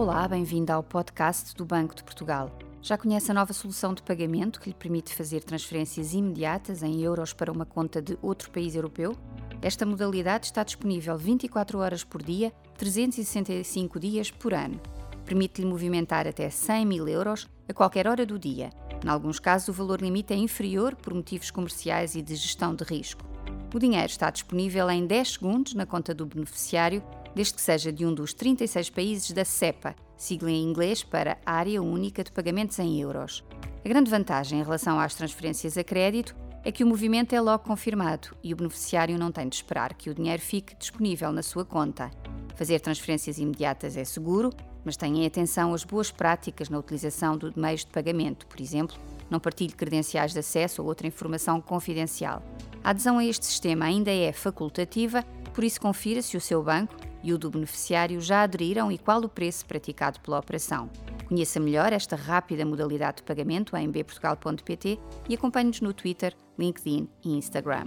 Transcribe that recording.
Olá, bem-vindo ao podcast do Banco de Portugal. Já conhece a nova solução de pagamento que lhe permite fazer transferências imediatas em euros para uma conta de outro país europeu? Esta modalidade está disponível 24 horas por dia, 365 dias por ano. Permite-lhe movimentar até 100 mil euros a qualquer hora do dia. Em alguns casos, o valor limite é inferior por motivos comerciais e de gestão de risco. O dinheiro está disponível em 10 segundos na conta do beneficiário, desde que seja de um dos 36 países da CEPA, sigla em inglês para Área Única de Pagamentos em Euros. A grande vantagem em relação às transferências a crédito é que o movimento é logo confirmado e o beneficiário não tem de esperar que o dinheiro fique disponível na sua conta. Fazer transferências imediatas é seguro, mas tenham atenção às boas práticas na utilização de meios de pagamento, por exemplo, não partilhe credenciais de acesso ou outra informação confidencial. A adesão a este sistema ainda é facultativa, por isso confira se o seu banco e o do beneficiário já aderiram e qual o preço praticado pela operação. Conheça melhor esta rápida modalidade de pagamento em bportugal.pt e acompanhe-nos no Twitter, LinkedIn e Instagram.